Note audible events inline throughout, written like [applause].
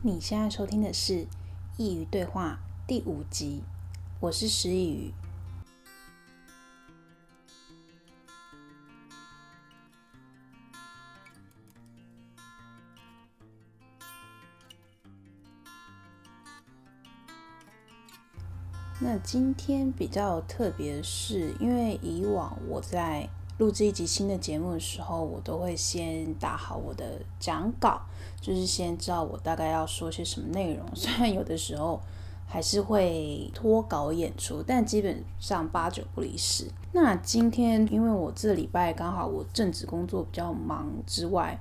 你现在收听的是《佾萮对话》第五集，我是师佾萮。那今天比较特别是，因为以往我在录制一集新的节目的时候，我都会先打好我的讲稿，就是先知道我大概要说些什么内容。[laughs] 虽然有的时候还是会脱稿演出，但基本上八九不离十。那今天因为我这礼拜刚好我正职工作比较忙之外，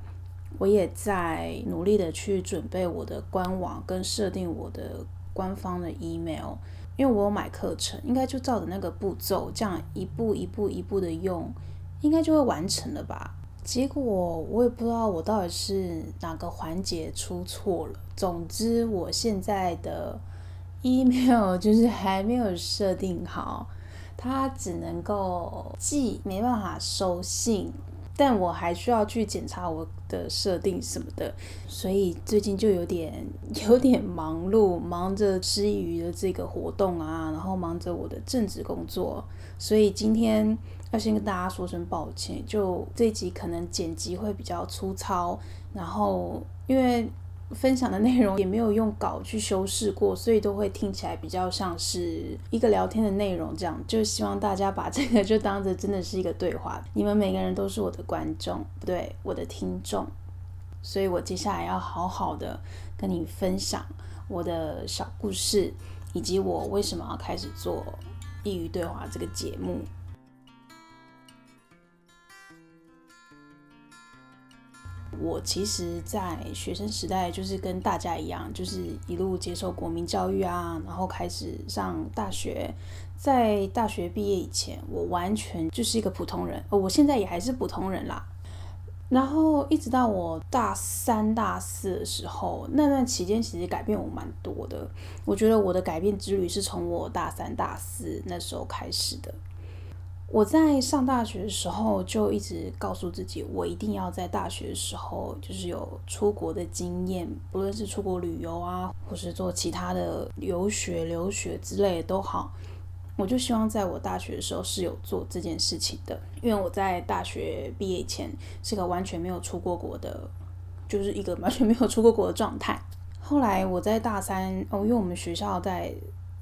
我也在努力的去准备我的官网跟设定我的官方的 email，因为我有买课程，应该就照着那个步骤，这样一步一步一步的用。应该就会完成了吧？结果我也不知道我到底是哪个环节出错了。总之，我现在的 [laughs] email 就是还没有设定好，它只能够寄，没办法收信。但我还需要去检查我的设定什么的，所以最近就有点有点忙碌，忙着吃鱼的这个活动啊，然后忙着我的正职工作，所以今天要先跟大家说声抱歉，就这集可能剪辑会比较粗糙，然后因为。分享的内容也没有用稿去修饰过，所以都会听起来比较像是一个聊天的内容，这样就希望大家把这个 [laughs] 就当着真的是一个对话。你们每个人都是我的观众，不对，我的听众，所以我接下来要好好的跟你分享我的小故事，以及我为什么要开始做佾萮对话这个节目。我其实，在学生时代就是跟大家一样，就是一路接受国民教育啊，然后开始上大学。在大学毕业以前，我完全就是一个普通人。我现在也还是普通人啦。然后一直到我大三、大四的时候，那段期间其实改变我蛮多的。我觉得我的改变之旅是从我大三、大四那时候开始的。我在上大学的时候就一直告诉自己，我一定要在大学的时候就是有出国的经验，不论是出国旅游啊，或是做其他的留学、留学之类的都好，我就希望在我大学的时候是有做这件事情的。因为我在大学毕业前是个完全没有出过国的，就是一个完全没有出过国的状态。后来我在大三哦，因为我们学校在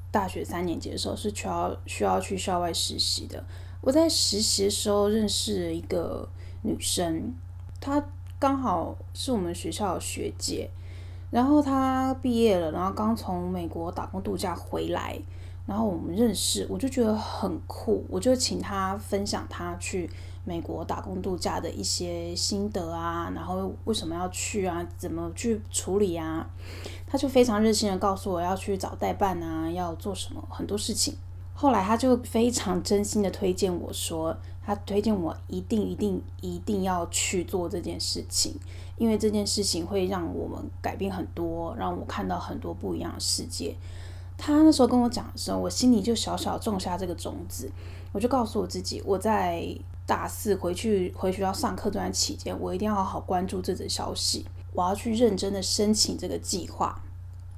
大学三年级的时候是需要需要去校外实习的。我在实习的时候认识了一个女生，她刚好是我们学校的学姐，然后她毕业了，然后刚从美国打工度假回来，然后我们认识，我就觉得很酷，我就请她分享她去美国打工度假的一些心得啊，然后为什么要去啊，怎么去处理啊，她就非常热心的告诉我要去找代办啊，要做什么很多事情。后来他就非常真心的推荐我说，他推荐我一定一定一定要去做这件事情，因为这件事情会让我们改变很多，让我看到很多不一样的世界。他那时候跟我讲的时候，我心里就小小种下这个种子，我就告诉我自己，我在大四回去回学校上课这段期间，我一定要好好关注这则消息，我要去认真的申请这个计划。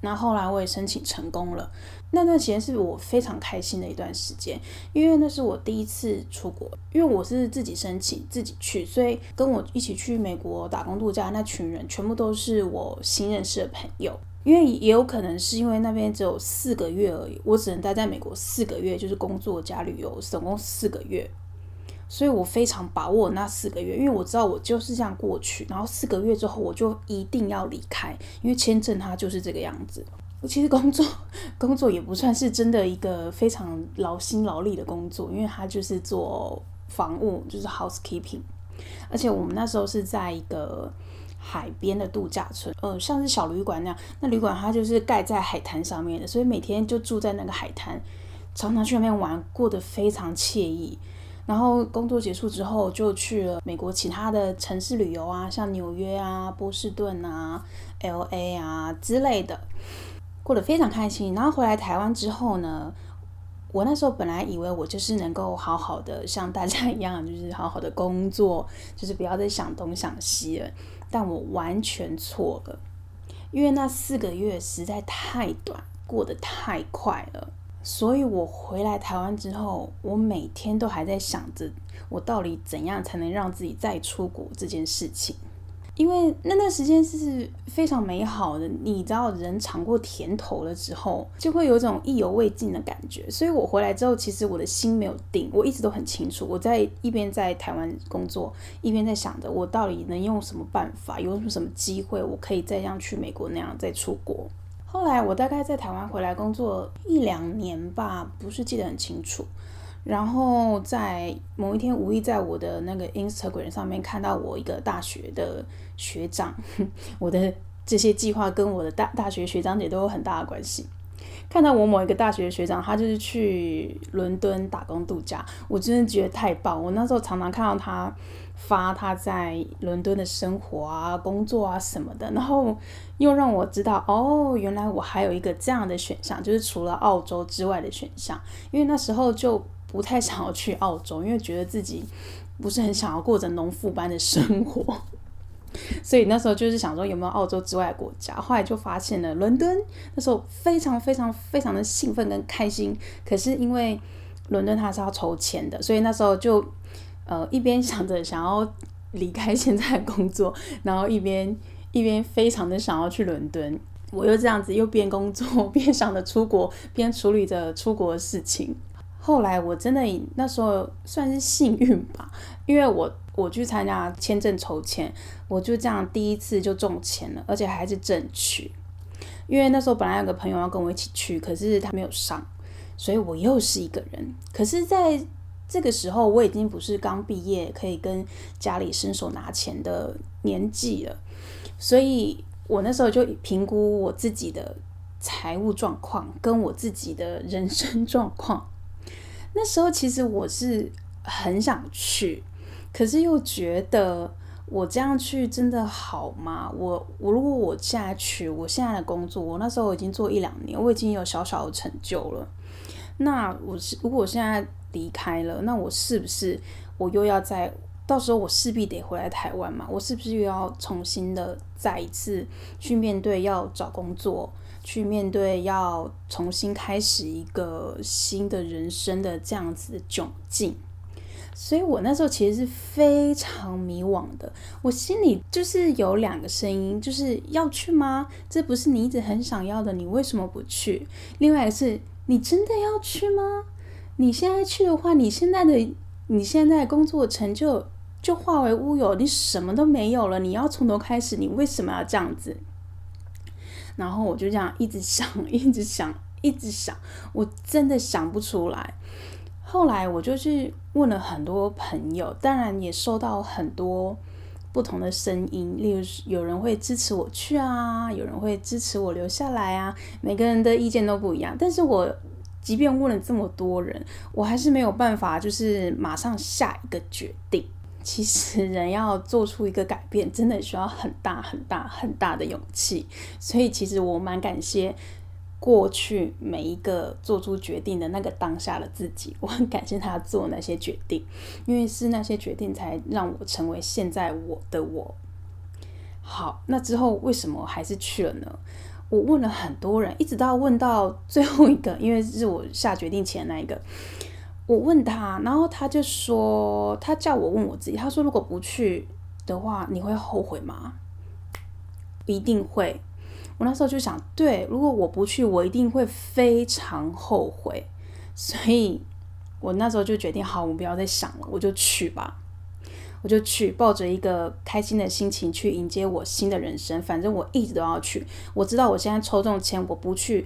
那后来我也申请成功了，那段时间是我非常开心的一段时间，因为那是我第一次出国，因为我是自己申请自己去，所以跟我一起去美国打工度假那群人全部都是我新认识的朋友，因为也有可能是因为那边只有四个月而已，我只能待在美国四个月，就是工作加旅游，总共四个月。所以我非常把握那四个月，因为我知道我就是这样过去，然后四个月之后我就一定要离开，因为签证它就是这个样子。我其实工作工作也不算是真的一个非常劳心劳力的工作，因为它就是做房务，就是 housekeeping，而且我们那时候是在一个海边的度假村，呃，像是小旅馆那样，那旅馆它就是盖在海滩上面的，所以每天就住在那个海滩，常常去那边玩，过得非常惬意。然后工作结束之后，就去了美国其他的城市旅游啊，像纽约啊、波士顿啊、LA 啊之类的，过得非常开心。然后回来台湾之后呢，我那时候本来以为我就是能够好好的像大家一样，就是好好的工作，就是不要再想东想西了。但我完全错了，因为那四个月实在太短，过得太快了。所以我回来台湾之后，我每天都还在想着，我到底怎样才能让自己再出国这件事情。因为那段时间是非常美好的，你知道，人尝过甜头了之后，就会有种意犹未尽的感觉。所以我回来之后，其实我的心没有定，我一直都很清楚，我在一边在台湾工作，一边在想着我到底能用什么办法，有什么什么机会，我可以再像去美国那样再出国。后来我大概在台湾回来工作一两年吧，不是记得很清楚。然后在某一天，无意在我的那个 Instagram 上面看到我一个大学的学长，[laughs] 我的这些计划跟我的大大学学长姐都有很大的关系。看到我某一个大学的学长，他就是去伦敦打工度假，我真的觉得太棒。我那时候常常看到他发他在伦敦的生活啊、工作啊什么的，然后又让我知道，哦，原来我还有一个这样的选项，就是除了澳洲之外的选项。因为那时候就。不太想要去澳洲，因为觉得自己不是很想要过着农妇般的生活，所以那时候就是想说有没有澳洲之外的国家。后来就发现了伦敦，那时候非常非常非常的兴奋跟开心。可是因为伦敦它是要抽签的，所以那时候就呃一边想着想要离开现在的工作，然后一边一边非常的想要去伦敦。我又这样子又边工作 [laughs] 边想着出国，边处理着出国的事情。后来我真的那时候算是幸运吧，因为我我去参加签证抽签，我就这样第一次就中签了，而且还是正取。因为那时候本来有个朋友要跟我一起去，可是他没有上，所以我又是一个人。可是在这个时候，我已经不是刚毕业可以跟家里伸手拿钱的年纪了，所以我那时候就评估我自己的财务状况跟我自己的人生状况。那时候其实我是很想去，可是又觉得我这样去真的好吗？我我如果我现在去，我现在的工作，我那时候已经做一两年，我已经有小小的成就了。那我是如果我现在离开了，那我是不是我又要再到时候我势必得回来台湾嘛？我是不是又要重新的再一次去面对要找工作？去面对要重新开始一个新的人生的这样子的窘境，所以我那时候其实是非常迷惘的。我心里就是有两个声音，就是要去吗？这不是你一直很想要的，你为什么不去？另外是你真的要去吗？你现在去的话，你现在的你现在工作成就就化为乌有，你什么都没有了。你要从头开始，你为什么要这样子？然后我就这样一直想，一直想，一直想，我真的想不出来。后来我就去问了很多朋友，当然也收到很多不同的声音，例如有人会支持我去啊，有人会支持我留下来啊，每个人的意见都不一样。但是我即便问了这么多人，我还是没有办法，就是马上下一个决定。其实人要做出一个改变，真的需要很大很大很大的勇气。所以其实我蛮感谢过去每一个做出决定的那个当下的自己，[laughs] 我很感谢他做那些决定，因为是那些决定才让我成为现在我的我。好，那之后为什么还是去了呢？我问了很多人，一直到问到最后一个，因为是我下决定前那一个。我问他，然后他就说，他叫我问我自己，他说如果不去的话，你会后悔吗？一定会。我那时候就想，对，如果我不去，我一定会非常后悔。所以我那时候就决定，好，我不要再想了，我就去吧，我就去，抱着一个开心的心情去迎接我新的人生。反正我一直都要去，我知道我现在抽中签，我不去，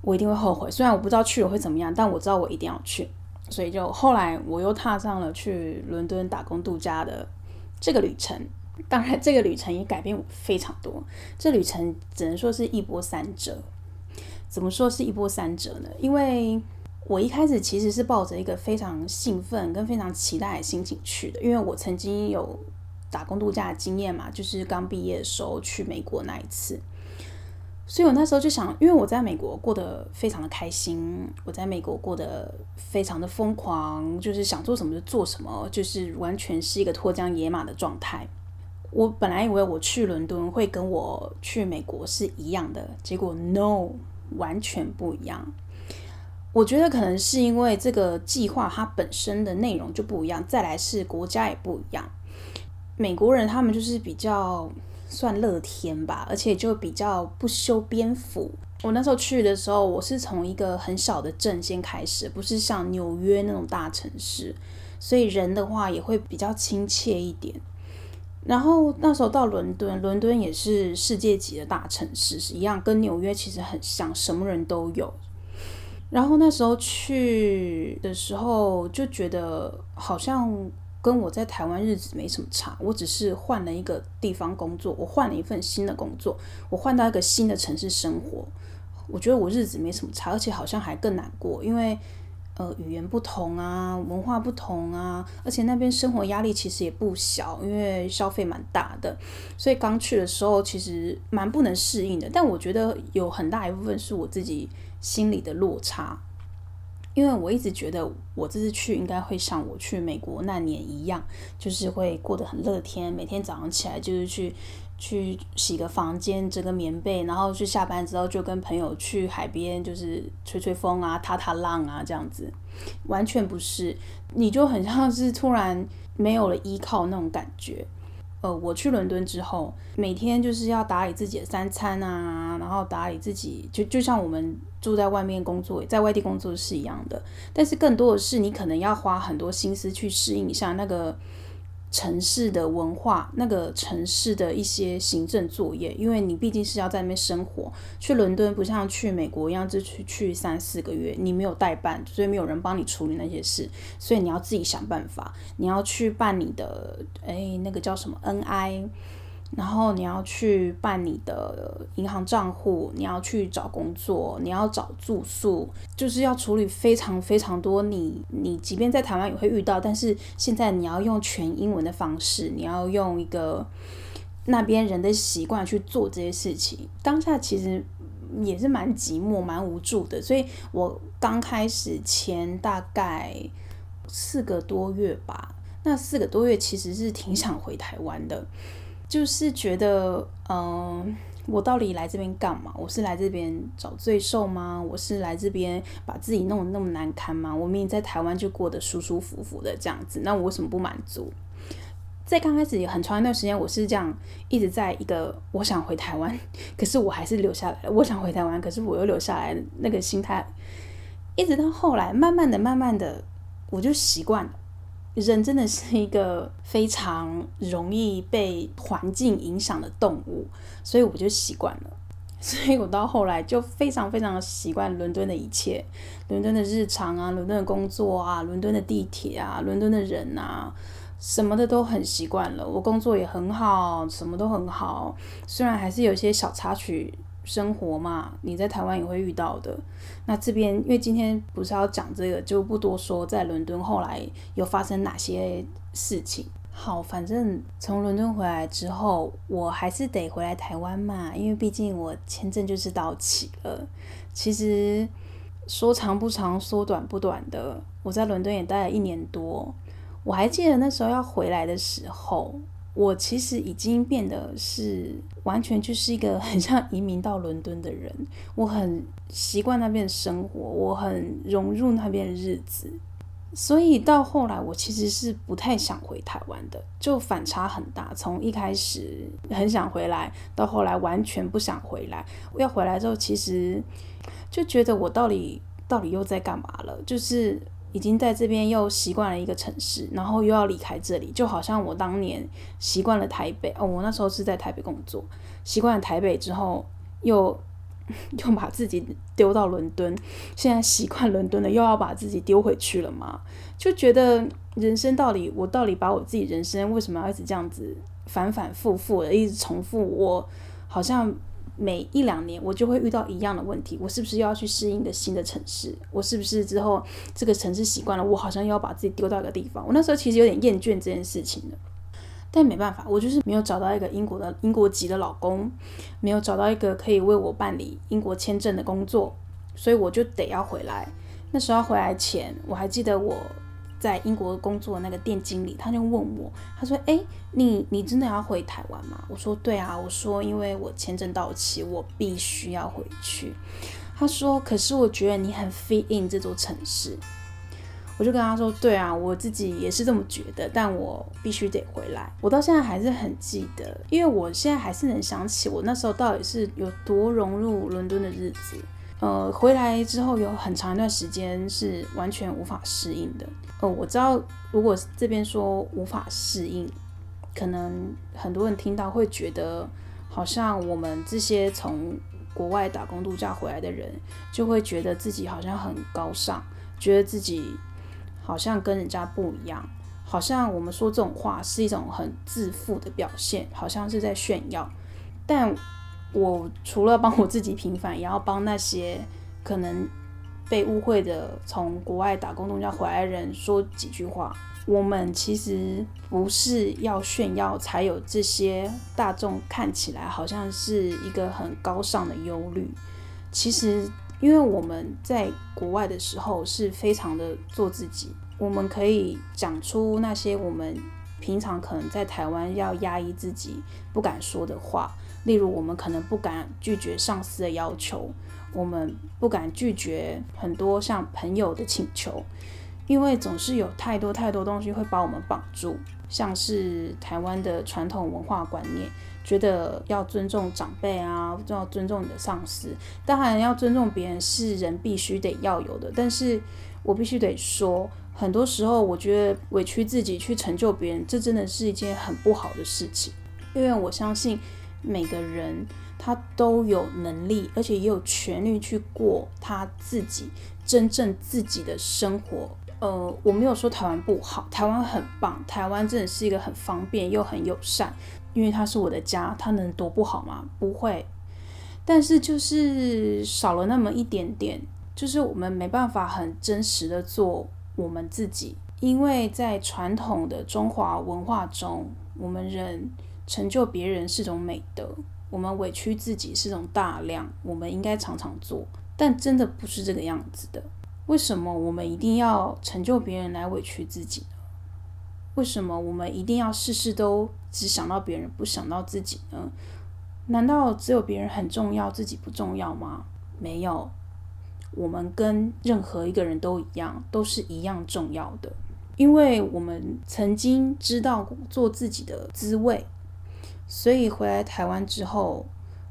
我一定会后悔。虽然我不知道去了会怎么样，但我知道我一定要去。所以就后来我又踏上了去伦敦打工度假的这个旅程。当然，这个旅程也改变我非常多。这旅程只能说是一波三折。怎么说是一波三折呢？因为我一开始其实是抱着一个非常兴奋跟非常期待的心情去的，因为我曾经有打工度假的经验嘛，就是刚毕业的时候去美国那一次。所以我那时候就想，因为我在美国过得非常的开心，我在美国过得非常的疯狂，就是想做什么就做什么，就是完全是一个脱缰野马的状态。我本来以为我去伦敦会跟我去美国是一样的，结果 no，完全不一样。我觉得可能是因为这个计划它本身的内容就不一样，再来是国家也不一样。美国人他们就是比较算乐天吧，而且就比较不修边幅。我那时候去的时候，我是从一个很小的镇先开始，不是像纽约那种大城市，所以人的话也会比较亲切一点。然后那时候到伦敦，伦敦也是世界级的大城市，是一样，跟纽约其实很像，什么人都有。然后那时候去的时候就觉得好像跟我在台湾日子没什么差，我只是换了一个地方工作，我换了一份新的工作，我换到一个新的城市生活，我觉得我日子没什么差，而且好像还更难过，因为呃语言不同啊，文化不同啊，而且那边生活压力其实也不小，因为消费蛮大的，所以刚去的时候其实蛮不能适应的，但我觉得有很大一部分是我自己。心理的落差，因为我一直觉得我这次去应该会像我去美国那年一样，就是会过得很乐天，每天早上起来就是去去洗个房间，折个棉被，然后去下班之后就跟朋友去海边，就是吹吹风啊，踏踏浪啊这样子，完全不是，你就很像是突然没有了依靠那种感觉。呃，我去伦敦之后，每天就是要打理自己的三餐啊，然后打理自己，就就像我们住在外面工作，在外地工作是一样的。但是更多的是，你可能要花很多心思去适应一下那个。城市的文化，那个城市的一些行政作业，因为你毕竟是要在那边生活。去伦敦不像去美国一样，就去去三四个月，你没有代办，所以没有人帮你处理那些事，所以你要自己想办法。你要去办你的，哎，那个叫什么 NI。然后你要去办你的银行账户，你要去找工作，你要找住宿，就是要处理非常非常多你。你你即便在台湾也会遇到，但是现在你要用全英文的方式，你要用一个那边人的习惯去做这些事情。当下其实也是蛮寂寞、蛮无助的。所以我刚开始前大概四个多月吧，那四个多月其实是挺想回台湾的。就是觉得，嗯、我到底来这边干嘛？我是来这边找罪受吗？我是来这边把自己弄得那么难堪吗？我明明在台湾就过得舒舒服服的这样子，那我为什么不满足？在刚开始有很长一段时间，我是这样一直在一个我想回台湾，可是我还是留下来。我想回台湾，可是我又留下来，那个心态，一直到后来，慢慢的、慢慢的，我就习惯了。人真的是一个非常容易被环境影响的动物，所以我就习惯了。[laughs] 所以我到后来就非常非常习惯伦敦的一切，伦敦的日常啊，伦敦的工作啊，伦敦的地铁啊，伦敦的人啊，什么的都很习惯了。我工作也很好，什么都很好，虽然还是有些小插曲。生活嘛，你在台湾也会遇到的。那这边，因为今天不是要讲这个，就不多说。在伦敦后来有发生哪些事情？好，反正从伦敦回来之后，我还是得回来台湾嘛，因为毕竟我签证就是到期了。其实说长不长，说短不短的，我在伦敦也待了一年多。我还记得那时候要回来的时候。我其实已经变得是完全就是一个 [laughs] 很像移民到伦敦的人，我很习惯那边的生活，我很融入那边的日子，所以到后来我其实是不太想回台湾的，就反差很大。从一开始很想回来，到后来完全不想回来。要回来之后，其实就觉得我到底到底又在干嘛了，就是。已经在这边又习惯了一个城市，然后又要离开这里，就好像我当年习惯了台北哦，我那时候是在台北工作，习惯了台北之后，又 [laughs] 又把自己丢到伦敦，现在习惯伦敦了，又要把自己丢回去了嘛，就觉得人生到底，我到底把我自己人生为什么要一直这样子反反复复的一直重复？我好像。每一两年，我就会遇到一样的问题。我是不是又要去适应一个新的城市？我是不是之后这个城市习惯了，我好像又要把自己丢到一个地方？我那时候其实有点厌倦这件事情的，但没办法，我就是没有找到一个英国的英国籍的老公，没有找到一个可以为我办理英国签证的工作，所以我就得要回来。那时候回来前，我还记得我在英国工作的那个店经理，他就问我，他说：“诶，你你真的要回台湾吗？”我说：“对啊。”我说：“因为我签证到期，我必须要回去。”他说：“可是我觉得你很 fit in 这座城市。”我就跟他说：“对啊，我自己也是这么觉得，但我必须得回来。”我到现在还是很记得，因为我现在还是能想起我那时候到底是有多融入伦敦的日子。呃，回来之后有很长一段时间是完全无法适应的。哦，我知道，如果这边说无法适应，可能很多人听到会觉得，好像我们这些从国外打工度假回来的人，就会觉得自己好像很高尚，觉得自己好像跟人家不一样，好像我们说这种话是一种很自负的表现，好像是在炫耀，但。我除了帮我自己平反，也要帮那些可能被误会的从国外打工度假回来人说几句话。我们其实不是要炫耀，才有这些大众看起来好像是一个很高尚的忧虑。其实，因为我们在国外的时候是非常的做自己，我们可以讲出那些我们平常可能在台湾要压抑自己不敢说的话。例如，我们可能不敢拒绝上司的要求，我们不敢拒绝很多像朋友的请求，因为总是有太多太多东西会把我们绑住，像是台湾的传统文化观念，觉得要尊重长辈啊，要尊重你的上司，当然要尊重别人是人必须得要有的，但是我必须得说，很多时候我觉得委屈自己去成就别人，这真的是一件很不好的事情，因为我相信。每个人他都有能力，而且也有权利去过他自己真正自己的生活。呃，我没有说台湾不好，台湾很棒，台湾真的是一个很方便又很友善，因为它是我的家，它能多不好吗？不会。但是就是少了那么一点点，就是我们没办法很真实的做我们自己，因为在传统的中华文化中，我们人。成就别人是种美德，我们委屈自己是种大量，我们应该常常做，但真的不是这个样子的。为什么我们一定要成就别人来委屈自己呢？为什么我们一定要事事都只想到别人，不想到自己呢？难道只有别人很重要，自己不重要吗？没有，我们跟任何一个人都一样，都是一样重要的，因为我们曾经知道做自己的滋味。所以回来台湾之后，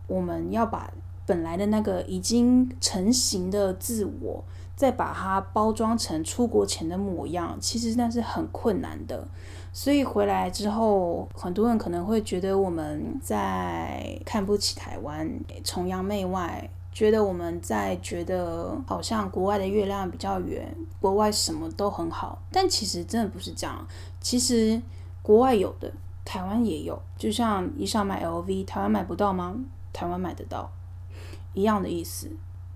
我们要把本来的那个已经成型的自我，再把它包装成出国前的模样，其实那是很困难的。所以回来之后，很多人可能会觉得我们在看不起台湾，崇洋媚外，觉得我们在觉得好像国外的月亮比较圆，国外什么都很好。但其实真的不是这样，其实国外有的。台湾也有，就像你想买 LV，台湾买不到吗？台湾买得到，一样的意思。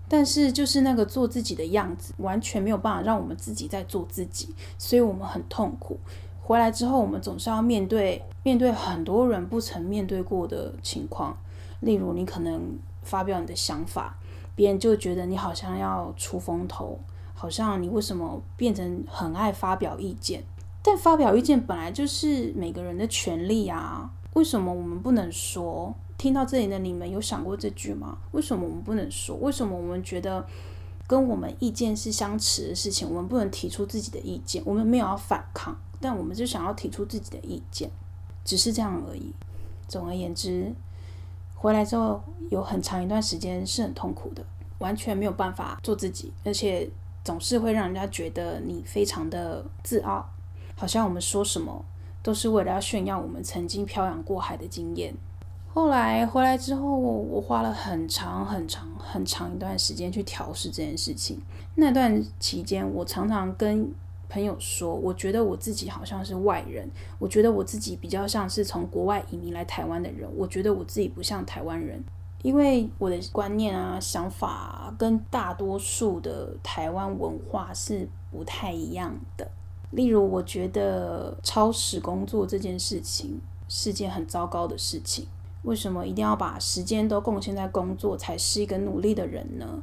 但是就是那个做自己的样子，完全没有办法让我们自己在做自己，所以我们很痛苦。回来之后，我们总是要面对面对很多人不曾面对过的情况，例如你可能发表你的想法，别人就觉得你好像要出风头，好像你为什么变成很爱发表意见？但发表意见本来就是每个人的权利啊，为什么我们不能说？听到这里的你们有想过这句吗？为什么我们不能说？为什么我们觉得跟我们意见是相持的事情，我们不能提出自己的意见？我们没有要反抗，但我们就想要提出自己的意见，只是这样而已。总而言之，回来之后有很长一段时间是很痛苦的，完全没有办法做自己，而且总是会让人家觉得你非常的自傲。好像我们说什么都是为了要炫耀我们曾经漂洋过海的经验。后来回来之后，我花了很长很长很长一段时间去调试这件事情。那段期间，我常常跟朋友说，我觉得我自己好像是外人，我觉得我自己比较像是从国外移民来台湾的人，我觉得我自己不像台湾人，因为我的观念啊、想法，跟大多数的台湾文化是不太一样的。例如，我觉得超时工作这件事情是件很糟糕的事情。为什么一定要把时间都贡献在工作才是一个努力的人呢？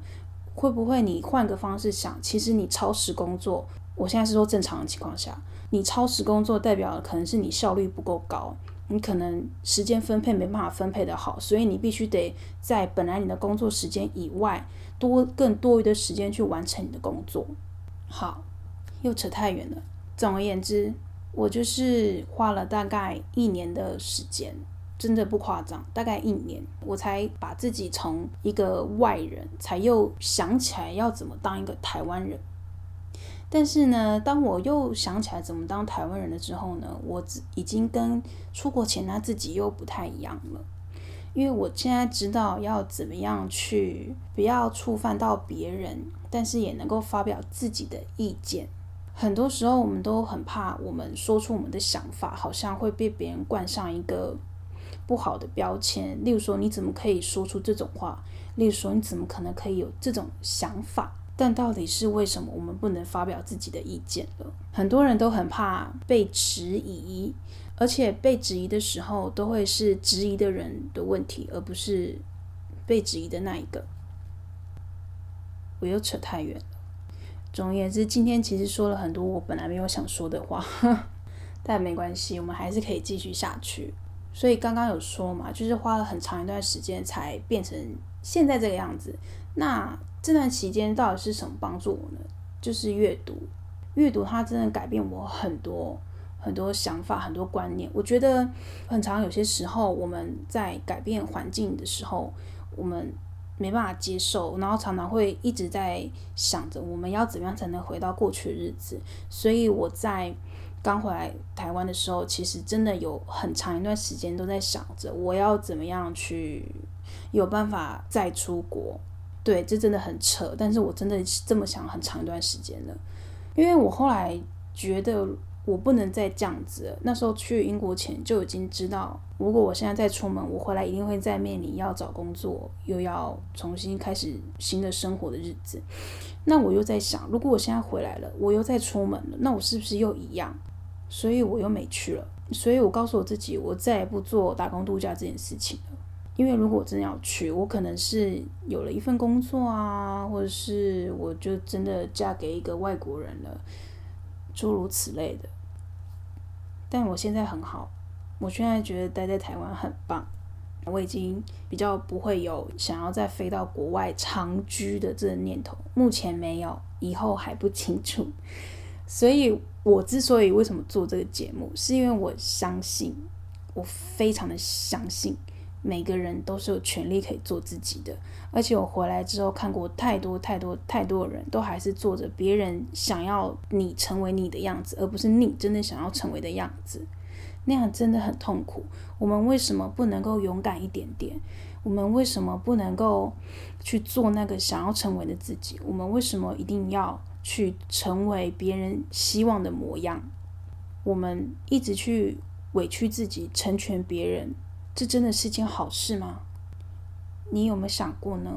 会不会你换个方式想，其实你超时工作我现在是说正常的情况下，你超时工作代表可能是你效率不够高，你可能时间分配没办法分配得好，所以你必须得在本来你的工作时间以外多更多余的时间去完成你的工作。好，又扯太远了。总而言之，我就是花了大概一年的时间，真的不夸张，大概一年，我才把自己从一个外人，才又想起来要怎么当一个台湾人。但是呢，当我又想起来怎么当台湾人了之后呢，我已经跟出国前他自己又不太一样了，因为我现在知道要怎么样去，不要触犯到别人，但是也能够发表自己的意见。很多时候，我们都很怕，我们说出我们的想法，好像会被别人冠上一个不好的标签。例如说，你怎么可以说出这种话？例如说，你怎么可能可以有这种想法？但到底是为什么我们不能发表自己的意见了？很多人都很怕被质疑，而且被质疑的时候，都会是质疑的人的问题，而不是被质疑的那一个。我又扯太远了。总而言之，今天其实说了很多我本来没有想说的话，[laughs] 但没关系，我们还是可以继续下去。所以刚刚有说嘛，就是花了很长一段时间才变成现在这个样子。那这段期间到底是什么帮助我呢？就是阅读，阅读它真的改变我很多很多想法、很多观念。我觉得很常有些时候我们在改变环境的时候，我们。没办法接受，然后常常会一直在想着我们要怎么样才能回到过去的日子。所以我在刚回来台湾的时候，其实真的有很长一段时间都在想着我要怎么样去有办法再出国。对，这真的很扯，但是我真的是这么想很长一段时间了，因为我后来觉得。我不能再这样子了。那时候去英国前就已经知道，如果我现在再出门，我回来一定会再面临要找工作，又要重新开始新的生活的日子。那我又在想，如果我现在回来了，我又再出门了，那我是不是又一样？所以我又没去了。所以我告诉我自己，我再也不做打工度假这件事情了。因为如果我真的要去，我可能是有了一份工作啊，或者是我就真的嫁给一个外国人了，诸如此类的。但我现在很好，我现在觉得待在台湾很棒，我已经比较不会有想要再飞到国外长居的这个念头，目前没有，以后还不清楚。所以，我之所以为什么做这个节目，是因为我相信，我非常的相信。每个人都是有权利可以做自己的，而且我回来之后看过太多太多太多人都还是做着别人想要你成为你的样子，而不是你真的想要成为的样子，那样真的很痛苦。我们为什么不能够勇敢一点点？我们为什么不能够去做那个想要成为的自己？我们为什么一定要去成为别人希望的模样？我们一直去委屈自己，成全别人。这真的是件好事吗？你有没有想过呢？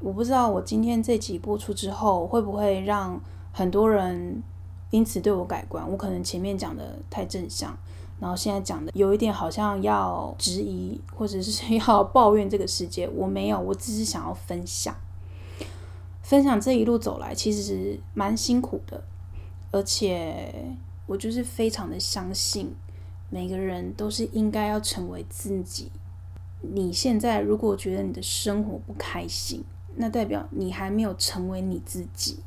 我不知道我今天这集播出之后，会不会让很多人因此对我改观。我可能前面讲的太正向，然后现在讲的有一点好像要质疑或者是 [laughs] 要抱怨这个世界。我没有，我只是想要分享，分享这一路走来其实是蛮辛苦的，而且我就是非常的相信。每个人都是应该要成为自己。你现在如果觉得你的生活不开心，那代表你还没有成为你自己。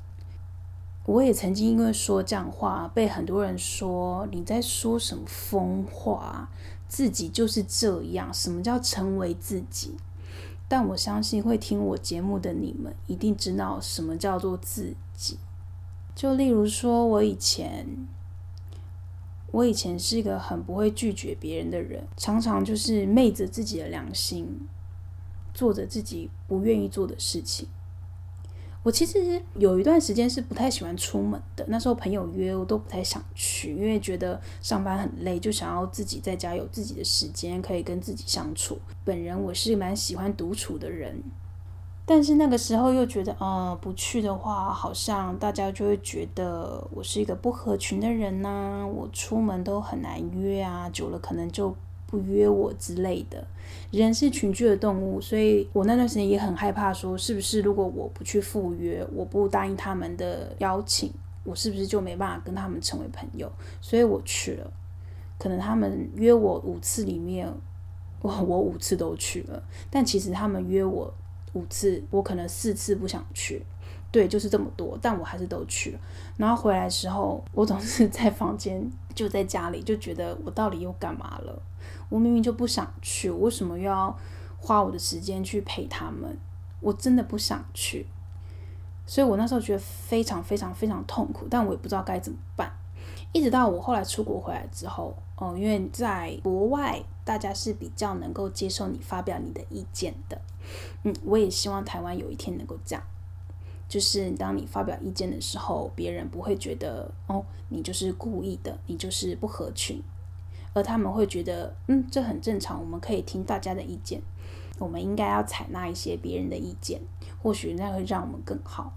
我也曾经因为说这样话，被很多人说你在说什么疯话，自己就是这样。什么叫成为自己？但我相信会听我节目的你们一定知道什么叫做自己。就例如说，我以前。我以前是一个很不会拒绝别人的人，常常就是昧着自己的良心，做着自己不愿意做的事情。我其实有一段时间是不太喜欢出门的，那时候朋友约我都不太想去，因为觉得上班很累，就想要自己在家有自己的时间，可以跟自己相处。本人我是蛮喜欢独处的人。但是那个时候又觉得，呃，不去的话，好像大家就会觉得我是一个不合群的人呐。我出门都很难约啊，久了可能就不约我之类的。人是群居的动物，所以我那段时间也很害怕，说是不是如果我不去赴约，我不答应他们的邀请，我是不是就没办法跟他们成为朋友？所以我去了。可能他们约我五次里面，我我五次都去了。但其实他们约我五次，我可能四次不想去。对，就是这么多，但我还是都去了。然后回来的时候，我总是在房间，就在家里，就觉得我到底又干嘛了？我明明就不想去，我为什么又要花我的时间去陪他们？我真的不想去。所以我那时候觉得非常非常非常痛苦，但我也不知道该怎么办。一直到我后来出国回来之后，哦，因为在国外大家是比较能够接受你发表你的意见的，嗯，我也希望台湾有一天能够这样。就是当你发表意见的时候，别人不会觉得哦，你就是故意的，你就是不合群，而他们会觉得，嗯，这很正常，我们可以听大家的意见，我们应该要采纳一些别人的意见，或许那会让我们更好。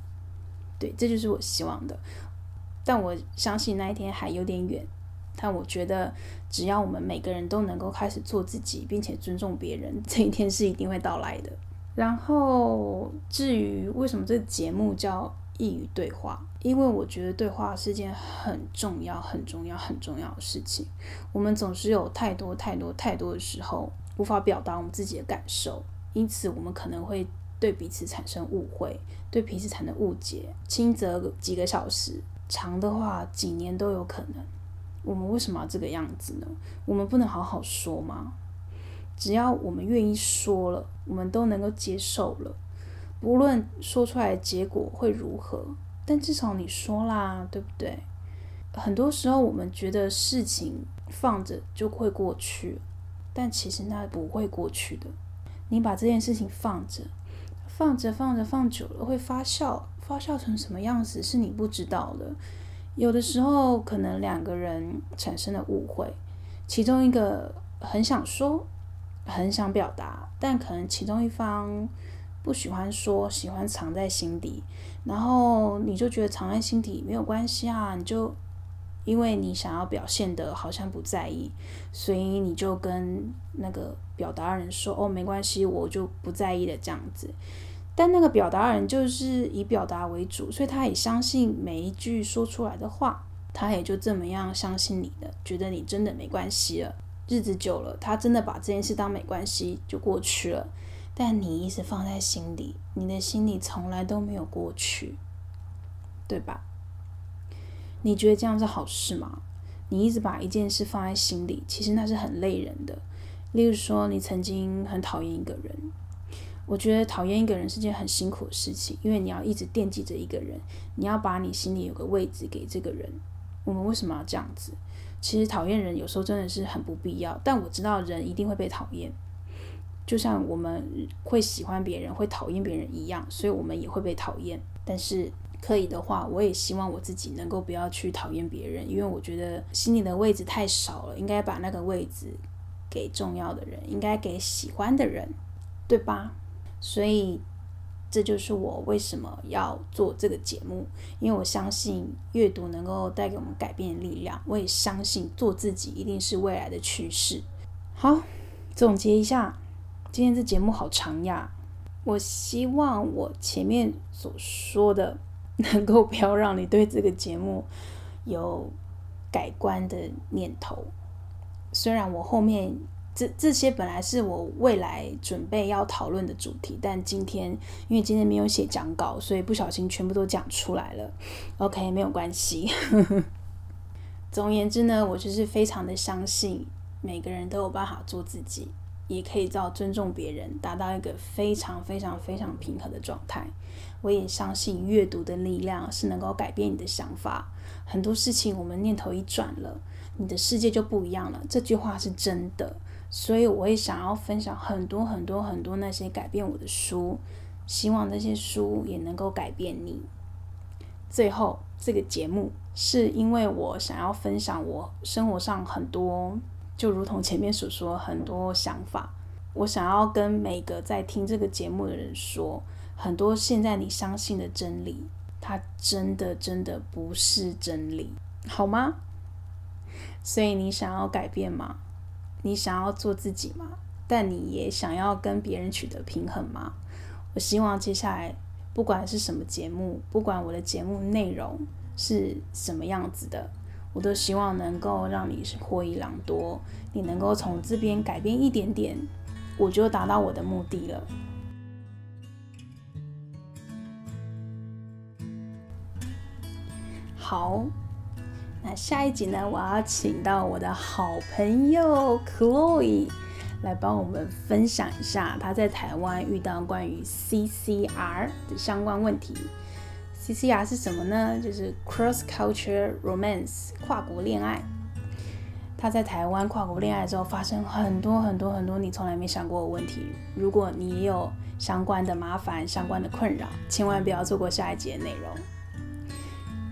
对，这就是我希望的。但我相信那一天还有点远，但我觉得只要我们每个人都能够开始做自己，并且尊重别人，这一天是一定会到来的。然后，至于为什么这个节目叫“一语对话”，因为我觉得对话是件很重要、很重要、很重要的事情。我们总是有太多、太多、太多的时候无法表达我们自己的感受，因此我们可能会对彼此产生误会，对彼此产生误解，轻则几个小时，长的话几年都有可能。我们为什么要这个样子呢？我们不能好好说吗？只要我们愿意说了，我们都能够接受了，不论说出来结果会如何，但至少你说啦，对不对？很多时候我们觉得事情放着就会过去，但其实那不会过去的。你把这件事情放着，放着放着放久了会发酵，发酵成什么样子是你不知道的。有的时候可能两个人产生了误会，其中一个很想说。很想表达，但可能其中一方不喜欢说，喜欢藏在心底，然后你就觉得藏在心底没有关系啊，你就因为你想要表现的好像不在意，所以你就跟那个表达人说：“哦，没关系，我就不在意的这样子。”但那个表达人就是以表达为主，所以他也相信每一句说出来的话，他也就这么样相信你的，觉得你真的没关系了。日子久了，他真的把这件事当没关系就过去了，但你一直放在心里，你的心里从来都没有过去，对吧？你觉得这样是好事吗？你一直把一件事放在心里，其实那是很累人的。例如说，你曾经很讨厌一个人，我觉得讨厌一个人是件很辛苦的事情，因为你要一直惦记着一个人，你要把你心里有个位置给这个人。我们为什么要这样子？其实讨厌人有时候真的是很不必要，但我知道人一定会被讨厌，就像我们会喜欢别人、会讨厌别人一样，所以我们也会被讨厌。但是可以的话，我也希望我自己能够不要去讨厌别人，因为我觉得心里的位置太少了，应该把那个位置给重要的人，应该给喜欢的人，对吧？所以。这就是我为什么要做这个节目，因为我相信阅读能够带给我们改变的力量。我也相信做自己一定是未来的趋势。好，总结一下，今天这节目好长呀。我希望我前面所说的能够不要让你对这个节目有改观的念头。虽然我后面。这这些本来是我未来准备要讨论的主题，但今天因为今天没有写讲稿，所以不小心全部都讲出来了。OK，没有关系。[laughs] 总而言之呢，我就是非常的相信每个人都有办法做自己，也可以照尊重别人，达到一个非常非常非常平和的状态。我也相信阅读的力量是能够改变你的想法，很多事情我们念头一转了，你的世界就不一样了。这句话是真的。所以我也想要分享很多很多很多那些改变我的书，希望那些书也能够改变你。最后，这个节目是因为我想要分享我生活上很多，就如同前面所说很多想法，我想要跟每个在听这个节目的人说，很多现在你相信的真理，它真的真的不是真理，好吗？所以你想要改变吗？你想要做自己吗？但你也想要跟别人取得平衡吗？我希望接下来不管是什么节目，不管我的节目内容是什么样子的，我都希望能够让你获益良多。你能够从这边改变一点点，我就达到我的目的了。好，那下一集呢，我要请到我的好朋友 Chloe 来帮我们分享一下她在台湾遇到关于 CCR 的相关问题。CCR 是什么呢？就是 Cross Culture Romance 跨国恋爱。她在台湾跨国恋爱之后，发生很多很多很多你从来没想过的问题。如果你也有相关的麻烦、相关的困扰，千万不要错过下一集的内容。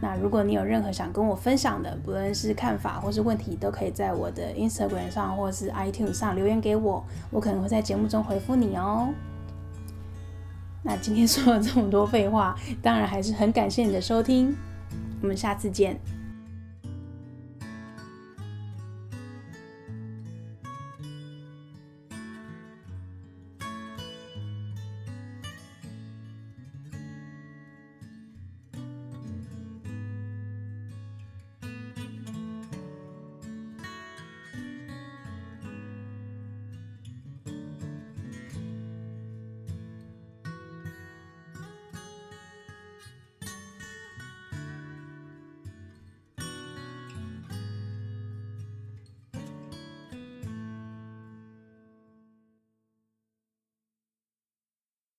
那如果你有任何想跟我分享的，不论是看法或是问题，都可以在我的 Instagram 上或是 iTunes 上留言给我，我可能会在节目中回复你哦。那今天说了这么多废话，当然还是很感谢你的收听，我们下次见。